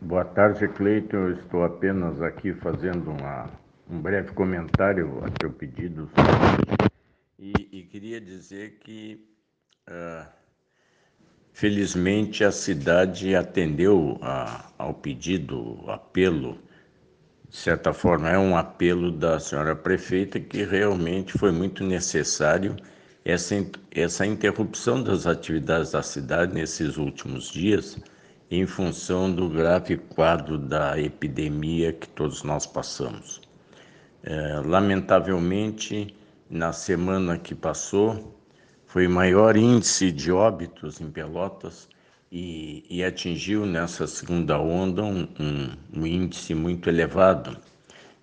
Boa tarde, Cleiton. Eu estou apenas aqui fazendo uma, um breve comentário a teu pedido. E, e queria dizer que, uh, felizmente, a cidade atendeu a, ao pedido, apelo, de certa forma, é um apelo da senhora prefeita que realmente foi muito necessário essa, essa interrupção das atividades da cidade nesses últimos dias em função do grave quadro da epidemia que todos nós passamos. É, lamentavelmente, na semana que passou, foi o maior índice de óbitos em Pelotas e, e atingiu nessa segunda onda um, um, um índice muito elevado.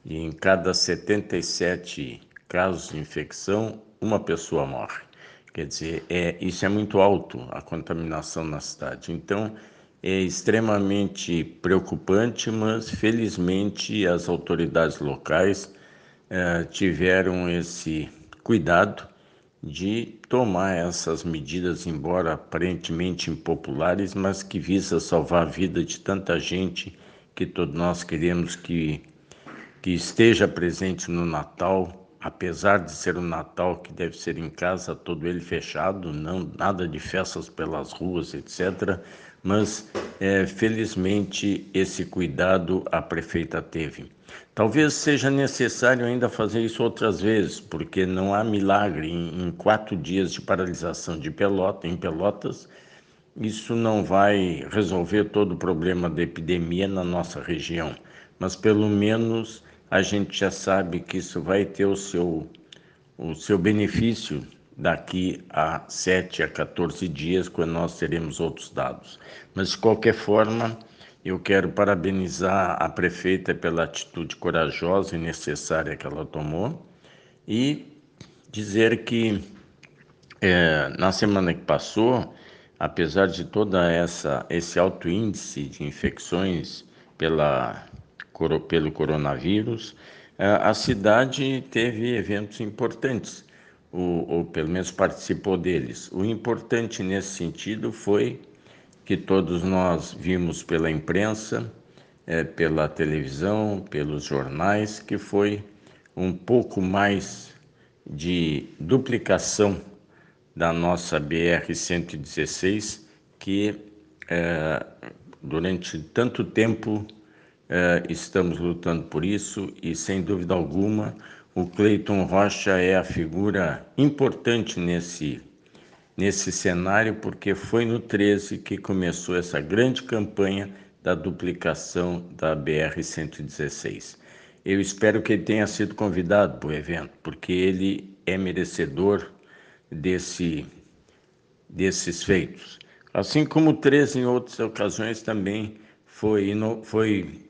E em cada 77 casos de infecção, uma pessoa morre. Quer dizer, é, isso é muito alto, a contaminação na cidade. Então, é extremamente preocupante, mas felizmente as autoridades locais eh, tiveram esse cuidado de tomar essas medidas, embora aparentemente impopulares, mas que visa salvar a vida de tanta gente que todos nós queremos que, que esteja presente no Natal, apesar de ser um Natal que deve ser em casa, todo ele fechado, não nada de festas pelas ruas, etc mas é, felizmente esse cuidado a prefeita teve. Talvez seja necessário ainda fazer isso outras vezes, porque não há milagre em, em quatro dias de paralisação de pelota, em Pelotas. Isso não vai resolver todo o problema da epidemia na nossa região, mas pelo menos a gente já sabe que isso vai ter o seu, o seu benefício daqui a 7 a 14 dias, quando nós teremos outros dados. Mas, de qualquer forma, eu quero parabenizar a prefeita pela atitude corajosa e necessária que ela tomou e dizer que é, na semana que passou, apesar de toda essa esse alto índice de infecções pela pelo coronavírus, é, a cidade teve eventos importantes ou, ou pelo menos participou deles. O importante nesse sentido foi que todos nós vimos pela imprensa, é, pela televisão, pelos jornais, que foi um pouco mais de duplicação da nossa BR-116, que é, durante tanto tempo é, estamos lutando por isso e, sem dúvida alguma, o Cleiton Rocha é a figura importante nesse, nesse cenário, porque foi no 13 que começou essa grande campanha da duplicação da BR-116. Eu espero que ele tenha sido convidado para o evento, porque ele é merecedor desse, desses feitos. Assim como o 13 em outras ocasiões também foi, foi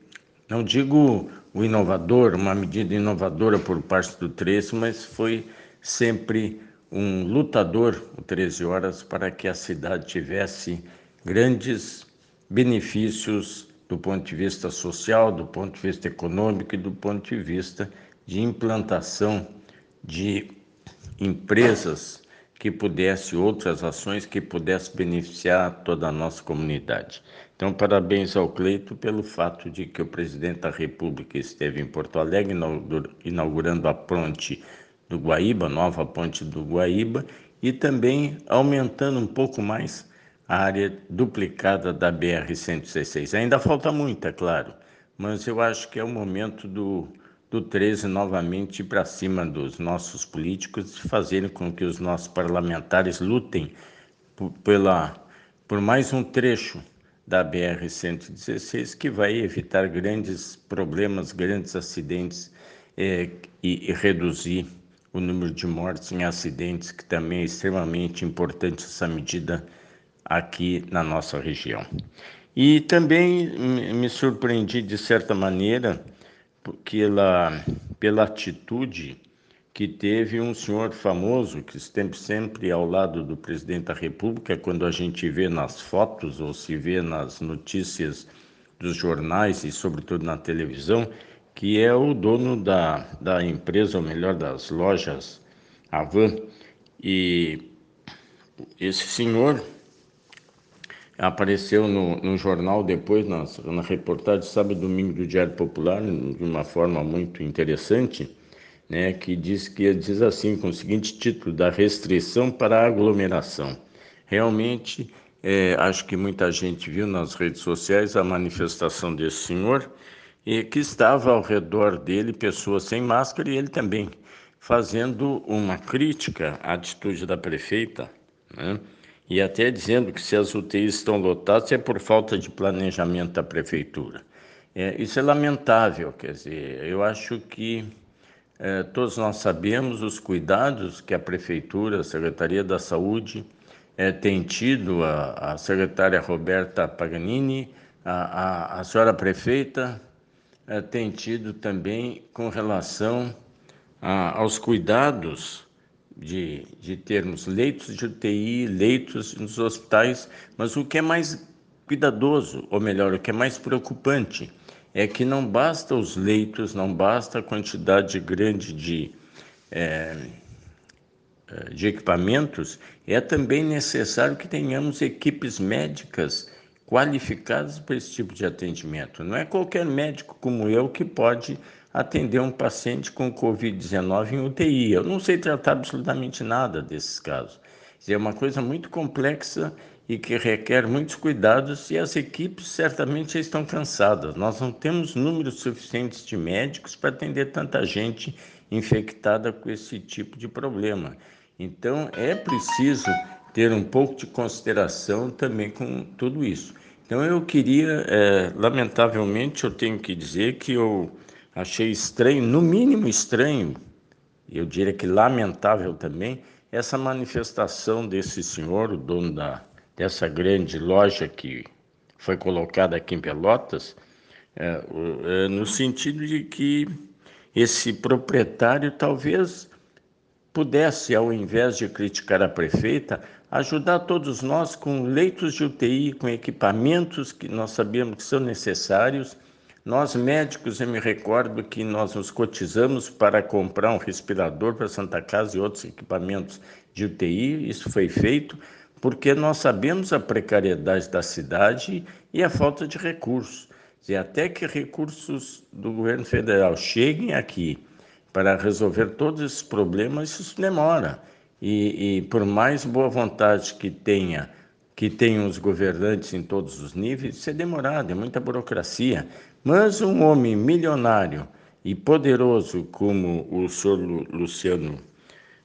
não digo o inovador, uma medida inovadora por parte do 13, mas foi sempre um lutador, o 13 Horas, para que a cidade tivesse grandes benefícios do ponto de vista social, do ponto de vista econômico e do ponto de vista de implantação de empresas que pudesse outras ações que pudesse beneficiar toda a nossa comunidade. Então, parabéns ao Cleito pelo fato de que o presidente da República esteve em Porto Alegre inaugurando a ponte do Guaíba, nova ponte do Guaíba, e também aumentando um pouco mais a área duplicada da BR-116. Ainda falta muito, é claro, mas eu acho que é o momento do do 13 novamente para cima dos nossos políticos e fazerem com que os nossos parlamentares lutem por, pela, por mais um trecho da BR-116 que vai evitar grandes problemas, grandes acidentes é, e, e reduzir o número de mortes em acidentes, que também é extremamente importante essa medida aqui na nossa região. E também me surpreendi, de certa maneira, pela, pela atitude que teve um senhor famoso que esteve sempre ao lado do presidente da República, quando a gente vê nas fotos ou se vê nas notícias dos jornais e, sobretudo, na televisão, que é o dono da, da empresa, ou melhor, das lojas Avan. E esse senhor apareceu no, no jornal depois, na, na reportagem sábado e domingo do Diário Popular, de uma forma muito interessante, né, que diz que diz assim, com o seguinte título, da restrição para a aglomeração. Realmente, é, acho que muita gente viu nas redes sociais a manifestação desse senhor, e que estava ao redor dele pessoas sem máscara e ele também, fazendo uma crítica à atitude da prefeita, né? E até dizendo que se as UTIs estão lotadas é por falta de planejamento da prefeitura. É, isso é lamentável, quer dizer, eu acho que é, todos nós sabemos os cuidados que a prefeitura, a Secretaria da Saúde, é, tem tido, a, a secretária Roberta Paganini, a, a, a senhora prefeita, é, tem tido também com relação a, aos cuidados de, de termos leitos de UTI, leitos nos hospitais, mas o que é mais cuidadoso, ou melhor, o que é mais preocupante, é que não basta os leitos, não basta a quantidade grande de, é, de equipamentos, é também necessário que tenhamos equipes médicas qualificadas para esse tipo de atendimento. Não é qualquer médico como eu que pode atender um paciente com Covid-19 em UTI. Eu não sei tratar absolutamente nada desses casos. É uma coisa muito complexa e que requer muitos cuidados e as equipes certamente estão cansadas. Nós não temos números suficientes de médicos para atender tanta gente infectada com esse tipo de problema. Então é preciso ter um pouco de consideração também com tudo isso. Então eu queria, é, lamentavelmente, eu tenho que dizer que eu achei estranho, no mínimo estranho, eu diria que lamentável também, essa manifestação desse senhor, o dono da, dessa grande loja que foi colocada aqui em Pelotas, é, é, no sentido de que esse proprietário talvez pudesse, ao invés de criticar a prefeita, ajudar todos nós com leitos de UTI, com equipamentos que nós sabemos que são necessários. Nós médicos, eu me recordo que nós nos cotizamos para comprar um respirador para Santa Casa e outros equipamentos de UTI. Isso foi feito porque nós sabemos a precariedade da cidade e a falta de recursos. E até que recursos do governo federal cheguem aqui para resolver todos esses problemas, isso demora. E, e, por mais boa vontade que tenha, que tenham os governantes em todos os níveis, isso é demorado, é muita burocracia. Mas um homem milionário e poderoso como o senhor Luciano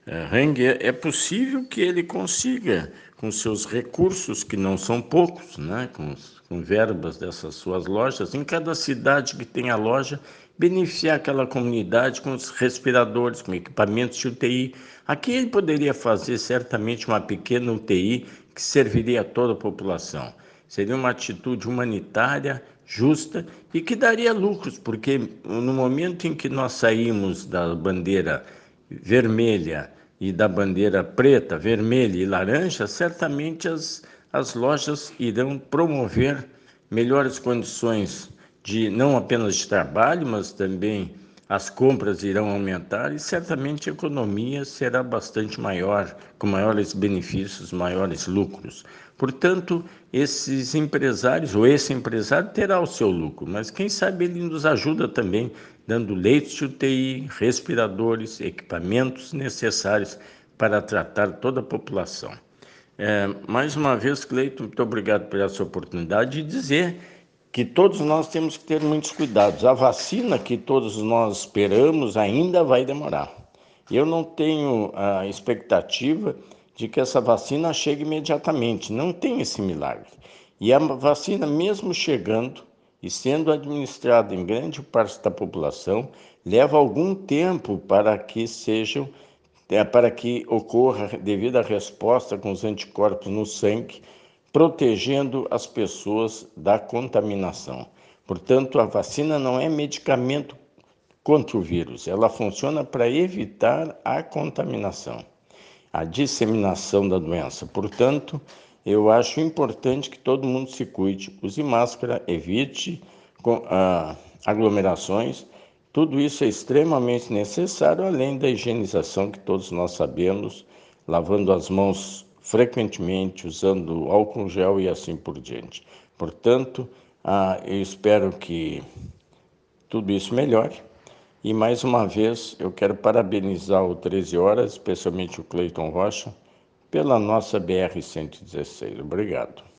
eh, é possível que ele consiga, com seus recursos, que não são poucos, né, com, com verbas dessas suas lojas, em cada cidade que tenha loja, beneficiar aquela comunidade com os respiradores, com equipamentos de UTI. Aqui ele poderia fazer certamente uma pequena UTI que serviria a toda a população. Seria uma atitude humanitária, justa e que daria lucros, porque no momento em que nós saímos da bandeira vermelha e da bandeira preta, vermelha e laranja, certamente as, as lojas irão promover melhores condições de não apenas de trabalho, mas também as compras irão aumentar e certamente a economia será bastante maior, com maiores benefícios, maiores lucros. Portanto, esses empresários, ou esse empresário terá o seu lucro, mas quem sabe ele nos ajuda também, dando leitos de UTI, respiradores, equipamentos necessários para tratar toda a população. É, mais uma vez, Cleiton, muito obrigado por essa oportunidade de dizer que todos nós temos que ter muitos cuidados. A vacina que todos nós esperamos ainda vai demorar. Eu não tenho a expectativa de que essa vacina chegue imediatamente, não tem esse milagre. E a vacina, mesmo chegando e sendo administrada em grande parte da população, leva algum tempo para que sejam é, para que ocorra devido à resposta com os anticorpos no sangue protegendo as pessoas da contaminação. Portanto, a vacina não é medicamento contra o vírus, ela funciona para evitar a contaminação, a disseminação da doença. Portanto, eu acho importante que todo mundo se cuide, use máscara, evite ah, aglomerações. Tudo isso é extremamente necessário, além da higienização que todos nós sabemos, lavando as mãos frequentemente, usando álcool gel e assim por diante. Portanto, ah, eu espero que tudo isso melhore. E mais uma vez eu quero parabenizar o 13 Horas, especialmente o Cleiton Rocha, pela nossa BR-116. Obrigado.